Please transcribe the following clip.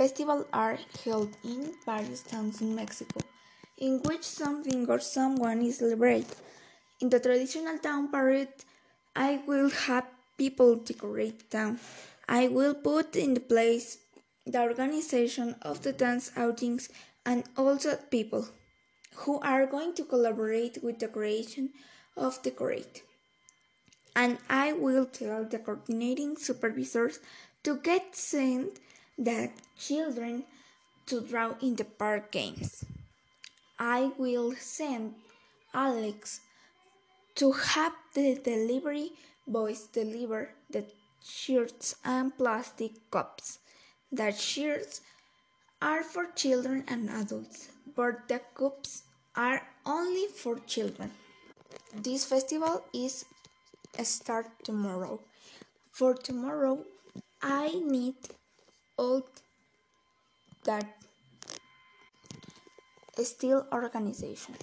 Festivals are held in various towns in Mexico, in which something or someone is celebrated. In the traditional town parade, I will have people decorate the town. I will put in the place the organization of the dance outings and also people who are going to collaborate with the creation of the parade. And I will tell the coordinating supervisors to get sent the children to draw in the park games. I will send Alex to have the delivery boys deliver the shirts and plastic cups. The shirts are for children and adults, but the cups are only for children. This festival is start tomorrow. For tomorrow, I need all that still organization.